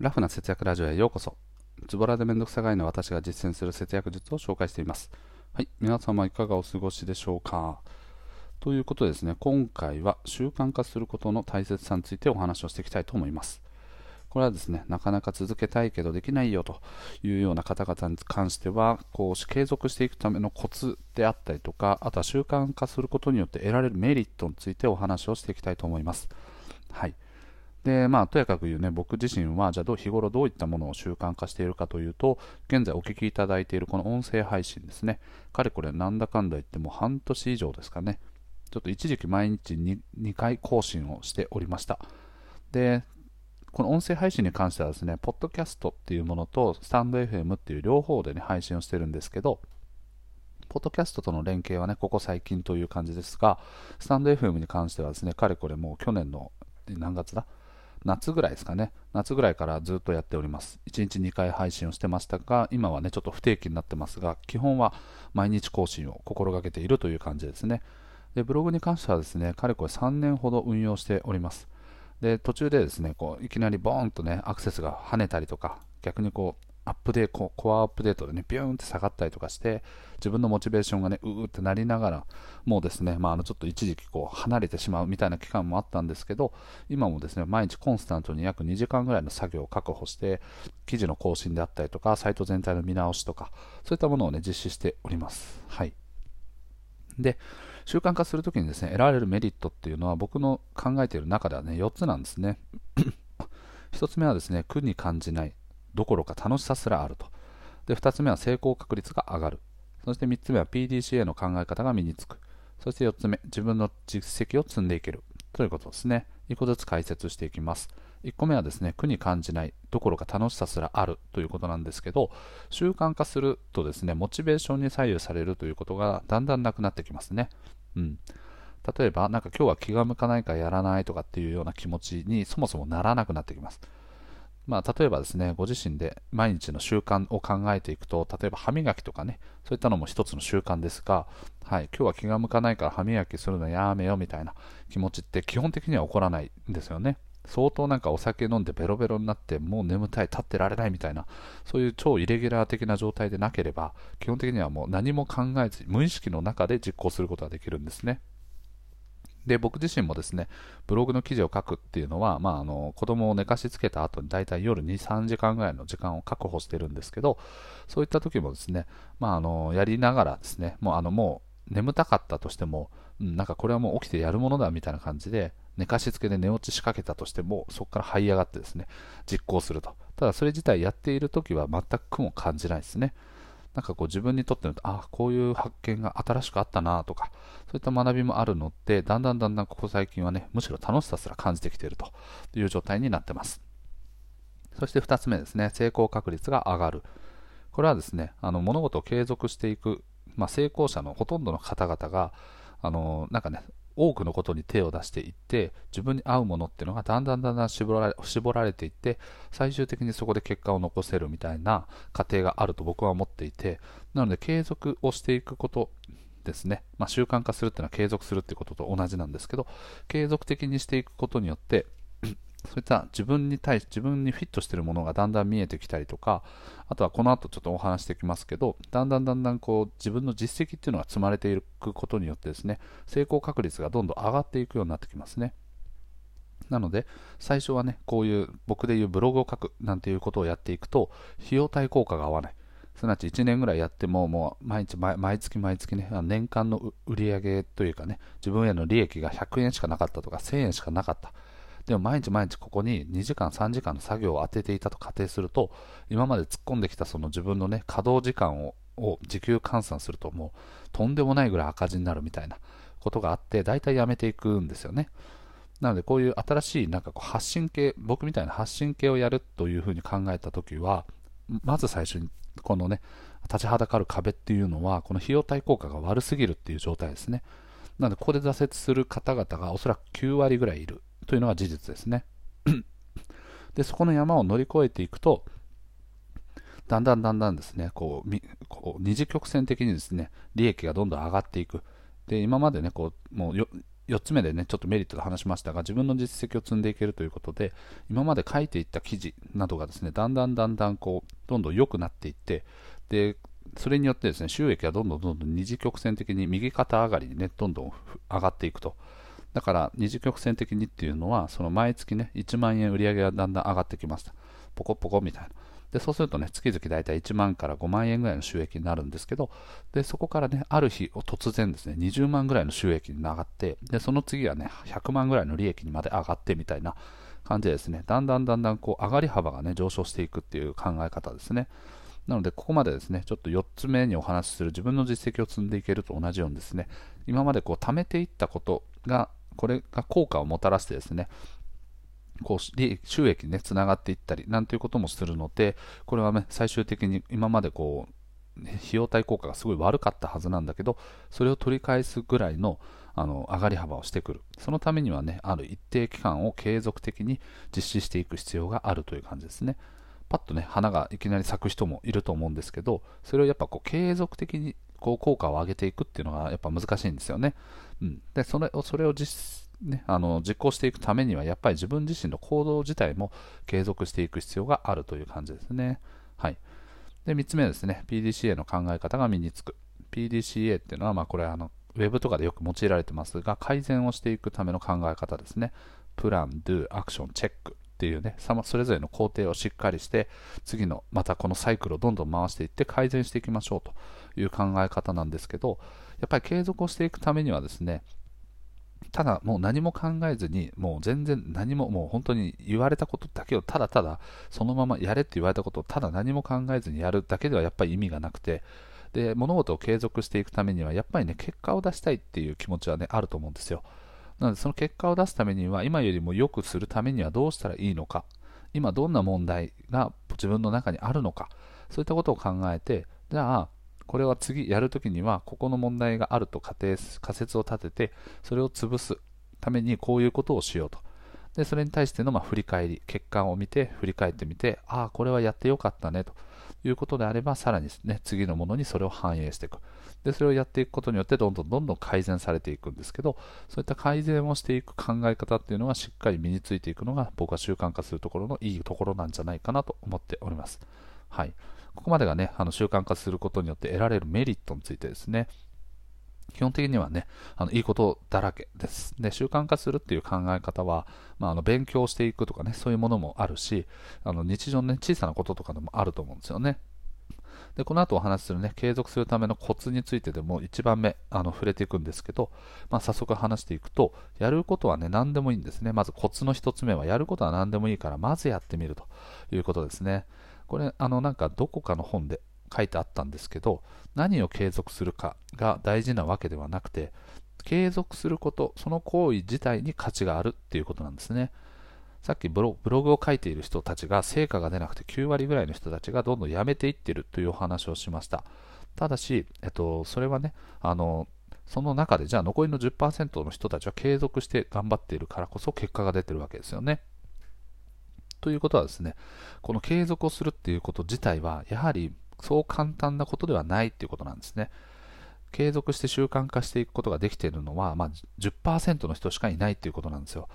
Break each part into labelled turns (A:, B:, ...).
A: ラフな節約ラジオへようこそ。ズボラでめんどくさがいの私が実践する節約術を紹介しています。はい、皆様いかがお過ごしでしょうか。ということでですね、今回は習慣化することの大切さについてお話をしていきたいと思います。これはですね、なかなか続けたいけどできないよというような方々に関しては、こう継続していくためのコツであったりとか、あとは習慣化することによって得られるメリットについてお話をしていきたいと思います。はい。で、まあ、とやかく言うね、僕自身は、じゃあどう、日頃どういったものを習慣化しているかというと、現在お聞きいただいているこの音声配信ですね。かれこれなんだかんだ言っても半年以上ですかね。ちょっと一時期毎日 2, 2回更新をしておりました。で、この音声配信に関してはですね、ポッドキャストっていうものと、スタンド FM っていう両方でね、配信をしてるんですけど、ポッドキャストとの連携はね、ここ最近という感じですが、スタンド FM に関してはですね、かれこれもう去年の何月だ？夏ぐらいですかね、夏ぐらいからずっとやっております。1日2回配信をしてましたが、今はね、ちょっと不定期になってますが、基本は毎日更新を心がけているという感じですね。で、ブログに関してはですね、かれこれ3年ほど運用しております。で、途中でですね、こういきなりボーンとね、アクセスが跳ねたりとか、逆にこう、アップデート、コアアップデートでね、ビューンって下がったりとかして、自分のモチベーションがね、うーってなりながら、もうですね、まあ、あのちょっと一時期こう離れてしまうみたいな期間もあったんですけど、今もですね、毎日コンスタントに約2時間ぐらいの作業を確保して、記事の更新であったりとか、サイト全体の見直しとか、そういったものをね、実施しております。はい。で、習慣化するときにですね、得られるメリットっていうのは、僕の考えている中ではね、4つなんですね。1つ目はですね、苦に感じない。どころか楽しさすらあると。で、2つ目は成功確率が上がる。そして3つ目は PDCA の考え方が身につく。そして4つ目、自分の実績を積んでいける。ということですね。1個ずつ解説していきます。1個目はですね、苦に感じないどころか楽しさすらあるということなんですけど、習慣化するとですね、モチベーションに左右されるということがだんだんなくなってきますね。うん。例えば、なんか今日は気が向かないからやらないとかっていうような気持ちにそもそもならなくなってきます。まあ、例えばですね、ご自身で毎日の習慣を考えていくと、例えば歯磨きとかね、そういったのも一つの習慣ですが、はい、今日は気が向かないから歯磨きするのやめよみたいな気持ちって基本的には起こらないんですよね。相当なんかお酒飲んでベロベロになってもう眠たい、立ってられないみたいな、そういう超イレギュラー的な状態でなければ、基本的にはもう何も考えず、無意識の中で実行することができるんですね。で、僕自身もですね、ブログの記事を書くっていうのは、まあ、あの、子供を寝かしつけた後に大体夜2、3時間ぐらいの時間を確保してるんですけど、そういった時もですね、まあ、あの、やりながらですね、もうあの、もう眠たかったとしても、うん、なんかこれはもう起きてやるものだみたいな感じで、寝かしつけで寝落ちしかけたとしても、そこから這い上がってですね、実行すると。ただそれ自体やっている時は全く苦も感じないですね。なんかこう自分にとっての、あこういう発見が新しくあったなとか、そういった学びもあるので、だんだんだんだんここ最近はね、むしろ楽しさすら感じてきているという状態になってます。そして2つ目ですね、成功確率が上がる。これはですね、あの物事を継続していく、まあ、成功者のほとんどの方々が、あのなんかね、多くのことに手を出していって自分に合うものっていうのがだんだんだんだん絞られ絞られていって最終的にそこで結果を残せるみたいな過程があると僕は思っていてなので継続をしていくことですね、まあ、習慣化するっていうのは継続するっていうことと同じなんですけど継続的にしていくことによってそういった自分に対し、自分にフィットしているものがだんだん見えてきたりとか、あとはこの後ちょっとお話してきますけど、だんだんだんだんこう自分の実績っていうのが積まれていくことによってですね、成功確率がどんどん上がっていくようになってきますね。なので、最初はね、こういう僕でいうブログを書くなんていうことをやっていくと、費用対効果が合わない。すなわち1年ぐらいやっても、もう毎日毎月毎月ね、年間の売り上げというかね、自分への利益が100円しかなかったとか1000円しかなかった。でも毎日毎日ここに2時間、3時間の作業を当てていたと仮定すると、今まで突っ込んできたその自分のね、稼働時間をを時給換算するともうとんでもないぐらい赤字になるみたいなことがあって、大体やめていくんですよね。なのでこういう新しいなんかこう発信系、僕みたいな発信系をやるというふうに考えたときは、まず最初にこのね、立ちはだかる壁っていうのは、この費用対効果が悪すぎるっていう状態ですね。なのでここで挫折する方々がおそらく9割ぐらいいるというのが事実ですね。で、そこの山を乗り越えていくと、だんだんだんだんですね、こう、こう二次曲線的にですね、利益がどんどん上がっていく。で、今までね、こう、もう4つ目でね、ちょっとメリットで話しましたが、自分の実績を積んでいけるということで、今まで書いていった記事などがですね、だんだんだんだんこう、どんどん良くなっていって、で、それによってですね、収益がどんどんどんどん二次曲線的に右肩上がりにね、どんどん上がっていくと。だから、二次曲線的にっていうのは、その毎月ね、1万円売り上げがだんだん上がってきました。ポコポコみたいな。でそうするとね、月々大体1万から5万円ぐらいの収益になるんですけど、でそこからね、ある日突然ですね、20万ぐらいの収益に上がって、でその次はね、100万ぐらいの利益にまで上がってみたいな感じでですね、だんだんだんだんこう上がり幅がね、上昇していくっていう考え方ですね。なので、ここまでですね、ちょっと4つ目にお話しする自分の実績を積んでいけると同じようにですね、今までこう貯めていったことが、これが効果をもたらしてですね、こう収益にね、つながっていったり、なんていうこともするので、これはね、最終的に今までこう、費用対効果がすごい悪かったはずなんだけど、それを取り返すぐらいのあの上がり幅をしてくる。そのためにはね、ある一定期間を継続的に実施していく必要があるという感じですね。パッとね、花がいきなり咲く人もいると思うんですけど、それをやっぱこう継続的にこう効果を上げていくっていうのがやっぱ難しいんですよね。うん、でそれをそれを実ね、あの実行していくためにはやっぱり自分自身の行動自体も継続していく必要があるという感じですね。はい、で3つ目ですね。PDCA の考え方が身につく。PDCA っていうのは、まあ、これあのウェブとかでよく用いられてますが改善をしていくための考え方ですね。プラン、ドゥ、アクション、チェックっていうねそれぞれの工程をしっかりして次のまたこのサイクルをどんどん回していって改善していきましょうという考え方なんですけどやっぱり継続をしていくためにはですねただもう何も考えずに、もう全然何も、もう本当に言われたことだけをただただそのままやれって言われたことをただ何も考えずにやるだけではやっぱり意味がなくて、で物事を継続していくためにはやっぱりね結果を出したいっていう気持ちはねあると思うんですよ。なのでその結果を出すためには今よりも良くするためにはどうしたらいいのか今どんな問題が自分の中にあるのかそういったことを考えてじゃあこれは次やるときにはここの問題があると仮定仮説を立ててそれを潰すためにこういうことをしようと。でそれに対してのま振り返り結果を見て振り返ってみてああこれはやってよかったねと。いうことであればさらに、ね、次のものにそれを反映していく。でそれをやっていくことによってどんどんどんどん改善されていくんですけどそういった改善をしていく考え方っていうのはしっかり身についていくのが僕は習慣化するところのいいところなんじゃないかなと思っております。はい。ここまでがね、あの習慣化することによって得られるメリットについてですね。基本的にはね、あのいいことだらけです。で、習慣化するっていう考え方は、まあ、あの勉強していくとかね、そういうものもあるし、あの日常のね、小さなこととかでもあると思うんですよね。で、この後お話しするね、継続するためのコツについてでも一番目、あの、触れていくんですけど、まあ、早速話していくと、やることはね、何でもいいんですね。まずコツの一つ目は、やることは何でもいいから、まずやってみるということですね。これあのなんかどこかの本で書いてあったんですけど何を継続するかが大事なわけではなくて継続することその行為自体に価値があるっていうことなんですね。さっきブログを書いている人たちが成果が出なくて9割ぐらいの人たちがどんどん辞めていってるというお話をしました。ただし、えっと、それはねあのその中でじゃあ残りの10%の人たちは継続して頑張っているからこそ結果が出てるわけですよね。ということはですね、この継続をするっていうこと自体は、やはりそう簡単なことではないっていうことなんですね。継続して習慣化していくことができているのは、まあ、10%の人しかいないっていうことなんですよ。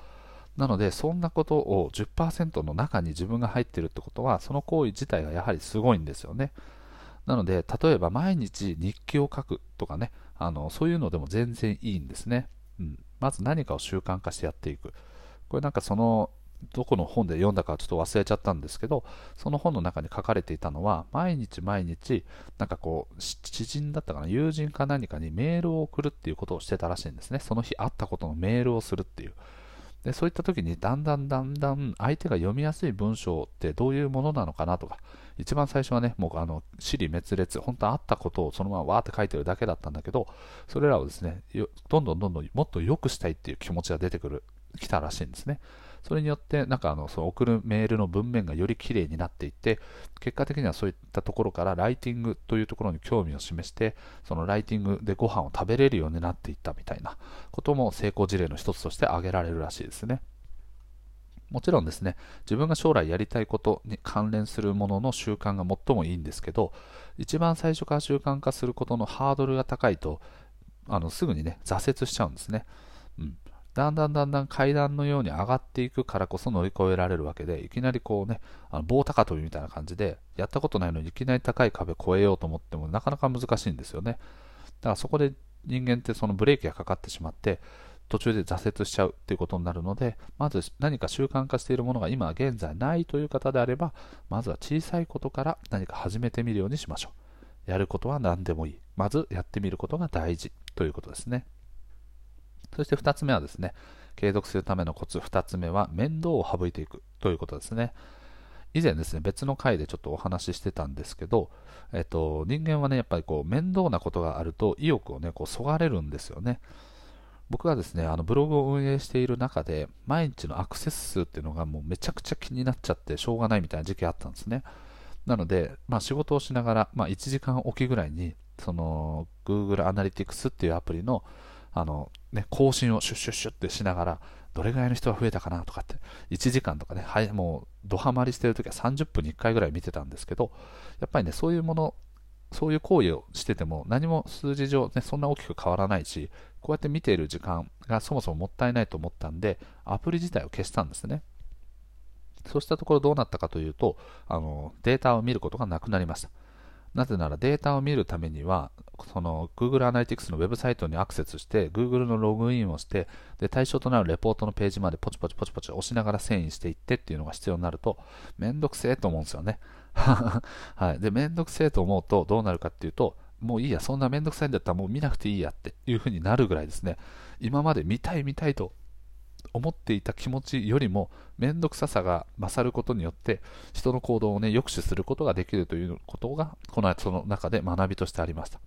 A: なので、そんなことを10%の中に自分が入っているってことは、その行為自体がやはりすごいんですよね。なので、例えば毎日日記を書くとかね、あのそういうのでも全然いいんですね。うん、まず何かを習慣化してやっていく。これなんかそのどこの本で読んだかちょっと忘れちゃったんですけど、その本の中に書かれていたのは、毎日毎日、なんかこう、知人だったかな、友人か何かにメールを送るっていうことをしてたらしいんですね。その日会ったことのメールをするっていう。でそういった時にだんだんだんだん相手が読みやすい文章ってどういうものなのかなとか一番最初はねもうあの尻滅裂本当あったことをそのままわーって書いてるだけだったんだけどそれらをですねどんどんどんどんもっと良くしたいっていう気持ちが出てくるきたらしいんですねそれによって、なんかあの、その送るメールの文面がより綺麗になっていって、結果的にはそういったところからライティングというところに興味を示して、そのライティングでご飯を食べれるようになっていったみたいなことも成功事例の一つとして挙げられるらしいですね。もちろんですね、自分が将来やりたいことに関連するものの習慣が最もいいんですけど、一番最初から習慣化することのハードルが高いと、あのすぐにね、挫折しちゃうんですね。うん。だんだんだんだん階段のように上がっていくからこそ乗り越えられるわけで、いきなりこうね、あの棒高跳びみたいな感じで、やったことないのにいきなり高い壁越えようと思ってもなかなか難しいんですよね。だからそこで人間ってそのブレーキがかかってしまって、途中で挫折しちゃうっていうことになるので、まず何か習慣化しているものが今現在ないという方であれば、まずは小さいことから何か始めてみるようにしましょう。やることは何でもいい。まずやってみることが大事ということですね。そして2つ目はですね、継続するためのコツ2つ目は面倒を省いていくということですね。以前ですね、別の回でちょっとお話ししてたんですけど、えっと、人間はね、やっぱりこう面倒なことがあると意欲をね、こうそがれるんですよね。僕がですね、あのブログを運営している中で、毎日のアクセス数っていうのがもうめちゃくちゃ気になっちゃってしょうがないみたいな時期あったんですね。なので、まあ、仕事をしながら、まあ、1時間おきぐらいに、その Google Analytics っていうアプリのあの、ね、更新をシュッシュッシュッってしながら、どれぐらいの人が増えたかなとかって、1時間とかね、はい、もう、ドハマりしてるときは30分に1回ぐらい見てたんですけど、やっぱりね、そういうもの、そういう行為をしてても、何も数字上、ね、そんな大きく変わらないし、こうやって見ている時間がそもそももったいないと思ったんで、アプリ自体を消したんですね。そうしたところどうなったかというと、あのデータを見ることがなくなりました。なぜならデータを見るためには、その Google Analytics のウェブサイトにアクセスして、Google のログインをして、で対象となるレポートのページまでポチポチポチポチ押しながら遷移していってっていうのが必要になると、めんどくせえと思うんですよね。はい。で、めんどくせえと思うとどうなるかっていうと、もういいや、そんなめんどくさいんだったらもう見なくていいやっていうふうになるぐらいですね、今まで見たい見たいと思っていた気持ちよりもめんどくささが勝ることによって人の行動をね抑止することができるということがこのその中で学びとしてありました。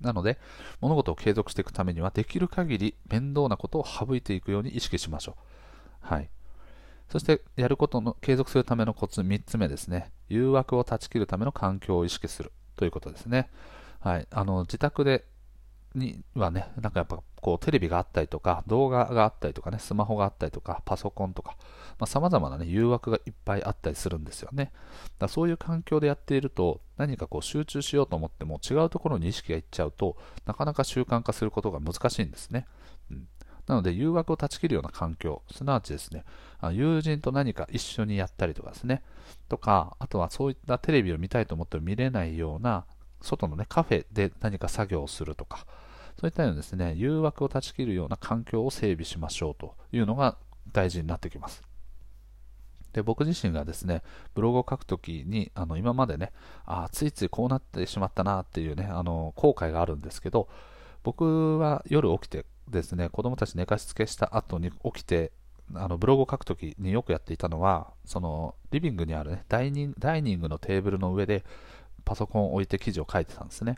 A: なので物事を継続していくためにはできる限り面倒なことを省いていくように意識しましょう。はい。そしてやることの継続するためのコツ3つ目ですね。誘惑を断ち切るための環境を意識するということですね。はい、あの自宅でにはね、なんかやっぱこうテレビがあったりとか、動画があったりとかね、スマホがあったりとか、パソコンとか、さまざ、まな、ね、誘惑がいっぱいあったりするんですよね。だそういう環境でやっていると、何かこう集中しようと思っても違うところに意識がいっちゃうとなかなか習慣化することが難しいんですね。うん、なので誘惑を断ち切るような環境、すなわちですね、友人と何か一緒にやったりとかですね、とか、あとはそういったテレビを見たいと思っても見れないような、外のね、カフェで何か作業をするとか、そういったようなですね、誘惑を断ち切るような環境を整備しましょうというのが大事になってきます。で僕自身がですね、ブログを書くときに、あの今までね、あついついこうなってしまったなっていうね、あの後悔があるんですけど、僕は夜起きてですね、子供たち寝かしつけした後に起きて、あのブログを書くときによくやっていたのは、そのリビングにある、ね、ダイニンダイニングのテーブルの上でパソコンを置いて記事を書いてたんですね。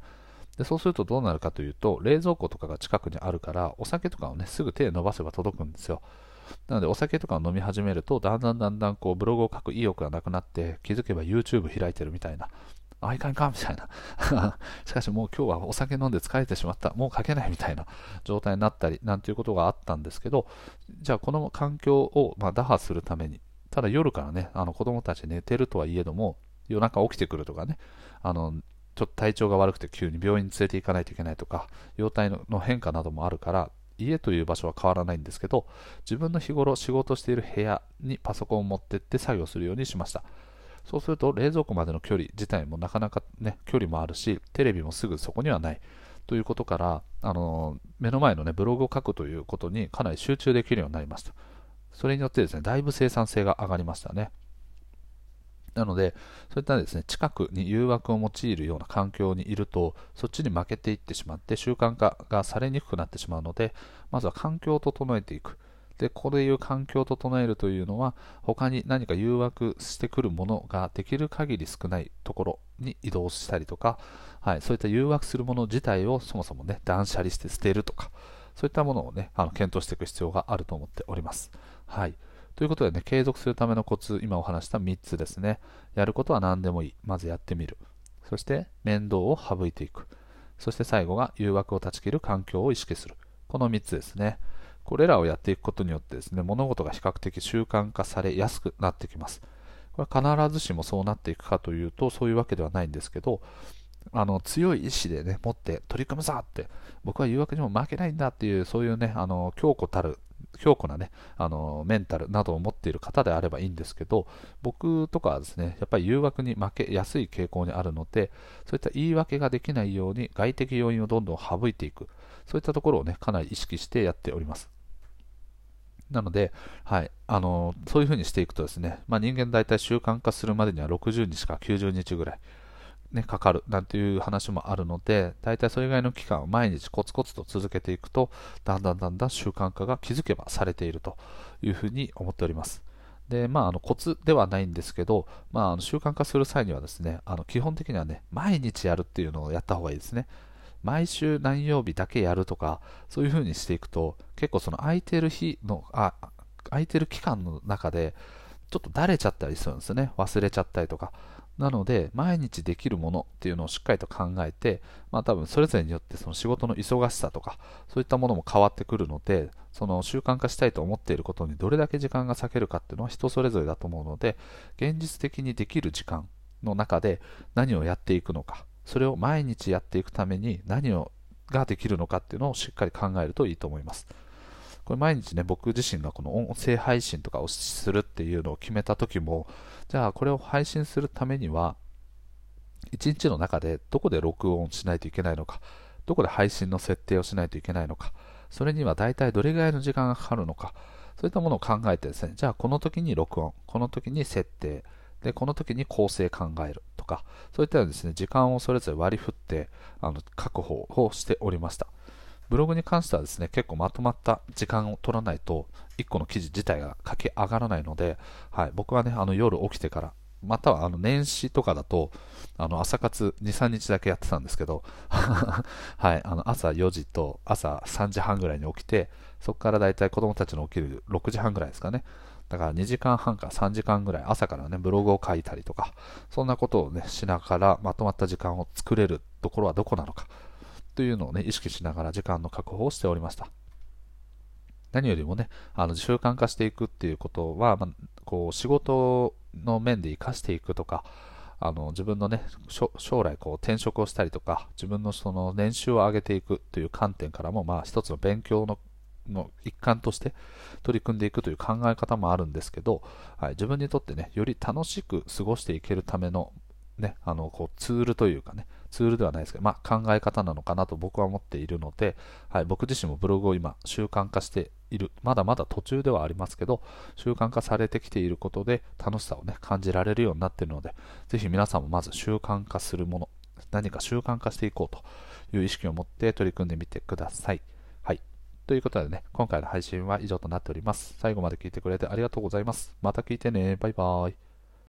A: でそうするとどうなるかというと、冷蔵庫とかが近くにあるから、お酒とかをね、すぐ手伸ばせば届くんですよ。なので、お酒とかを飲み始めると、だんだんだんだんこうブログを書く意欲がなくなって、気づけば YouTube 開いてるみたいな、あ、いかんかんみたいな。しかしもう今日はお酒飲んで疲れてしまった。もう書けないみたいな状態になったり、なんていうことがあったんですけど、じゃあこの環境をま打破するために、ただ夜からね、あの子供たち寝てるとはいえども、夜中起きてくるとかね、あの、ちょっと体調が悪くて急に病院に連れて行かないといけないとか、容体の変化などもあるから、家という場所は変わらないんですけど、自分の日頃仕事している部屋にパソコンを持ってって作業するようにしました。そうすると冷蔵庫までの距離自体もなかなかね、距離もあるし、テレビもすぐそこにはない。ということから、あの目の前のね、ブログを書くということにかなり集中できるようになりました。それによってですね、だいぶ生産性が上がりましたね。なので、そういったですね、近くに誘惑を用いるような環境にいると、そっちに負けていってしまって、習慣化がされにくくなってしまうので、まずは環境を整えていく。で、こういう環境を整えるというのは、他に何か誘惑してくるものができる限り少ないところに移動したりとか、はい、そういった誘惑するもの自体をそもそもね、断捨離して捨てるとか、そういったものをね、あの検討していく必要があると思っております。はい。ということでね、継続するためのコツ、今お話した3つですね。やることは何でもいい。まずやってみる。そして、面倒を省いていく。そして最後が誘惑を断ち切る環境を意識する。この3つですね。これらをやっていくことによってですね、物事が比較的習慣化されやすくなってきます。これは必ずしもそうなっていくかというと、そういうわけではないんですけど、あの強い意志でね、持って取り組むぞって、僕は誘惑にも負けないんだっていう、そういうね、あの強固たる、強固なね、あのメンタルなどを持っている方であればいいんですけど、僕とかはですね、やっぱり誘惑に負けやすい傾向にあるので、そういった言い訳ができないように外的要因をどんどん省いていく、そういったところをね、かなり意識してやっております。なので、はい、あのそういうふうにしていくとですね、まあ、人間大体習慣化するまでには60日か90日ぐらい、ね、かかるなんていう話もあるので、大体それ以外の期間を毎日コツコツと続けていくと、だんだんだんだん習慣化が気づけばされているというふうに思っております。で、まあ、あのコツではないんですけど、まあ、あの習慣化する際にはですね、あの基本的にはね、毎日やるっていうのをやった方がいいですね。毎週何曜日だけやるとか、そういうふうにしていくと、結構その空いてる日の、あ、空いてる期間の中で、ちょっとだれちゃったりするんですね。忘れちゃったりとか。なので、毎日できるものっていうのをしっかりと考えて、まあ多分それぞれによってその仕事の忙しさとか、そういったものも変わってくるので、その習慣化したいと思っていることにどれだけ時間が割けるかっていうのは人それぞれだと思うので、現実的にできる時間の中で何をやっていくのか、それを毎日やっていくために何をができるのかっていうのをしっかり考えるといいと思います。これ毎日ね、僕自身がこの音声配信とかをするっていうのを決めた時も、じゃあこれを配信するためには、一日の中でどこで録音しないといけないのか、どこで配信の設定をしないといけないのか、それには大体どれぐらいの時間がかかるのか、そういったものを考えてですね、じゃあこの時に録音、この時に設定、で、この時に構成考えるとか、そういったようにですね、時間をそれぞれ割り振って、あの、確保をしておりました。ブログに関してはですね、結構まとまった時間を取らないと、1個の記事自体が書き上がらないので、はい、僕はね、あの夜起きてから、またはあの年始とかだと、あの朝活2、3日だけやってたんですけど、はい、あの朝4時と朝3時半ぐらいに起きて、そこからだいたい子供たちの起きる6時半ぐらいですかね。だから2時間半か3時間ぐらい朝からね、ブログを書いたりとか、そんなことをね、しながらまとまった時間を作れるところはどこなのか。というのをね、意識しながら時間の確保をしておりました。何よりもね、あの習慣化していくっていうことは、まあ、こう仕事の面で活かしていくとか、あの自分のね、将来こう転職をしたりとか、自分のその年収を上げていくという観点からも、まあ一つの勉強のの一環として取り組んでいくという考え方もあるんですけど、はい、自分にとってね、より楽しく過ごしていけるためのね、あのこうツールというかね、ツールではないですけど、まあ、考え方なのかなと僕は思っているので、はい、僕自身もブログを今習慣化している、まだまだ途中ではありますけど、習慣化されてきていることで楽しさをね、感じられるようになっているので、ぜひ皆さんもまず習慣化するもの、何か習慣化していこうという意識を持って取り組んでみてください。はい。ということでね、今回の配信は以上となっております。最後まで聞いてくれてありがとうございます。また聞いてね。バイバーイ。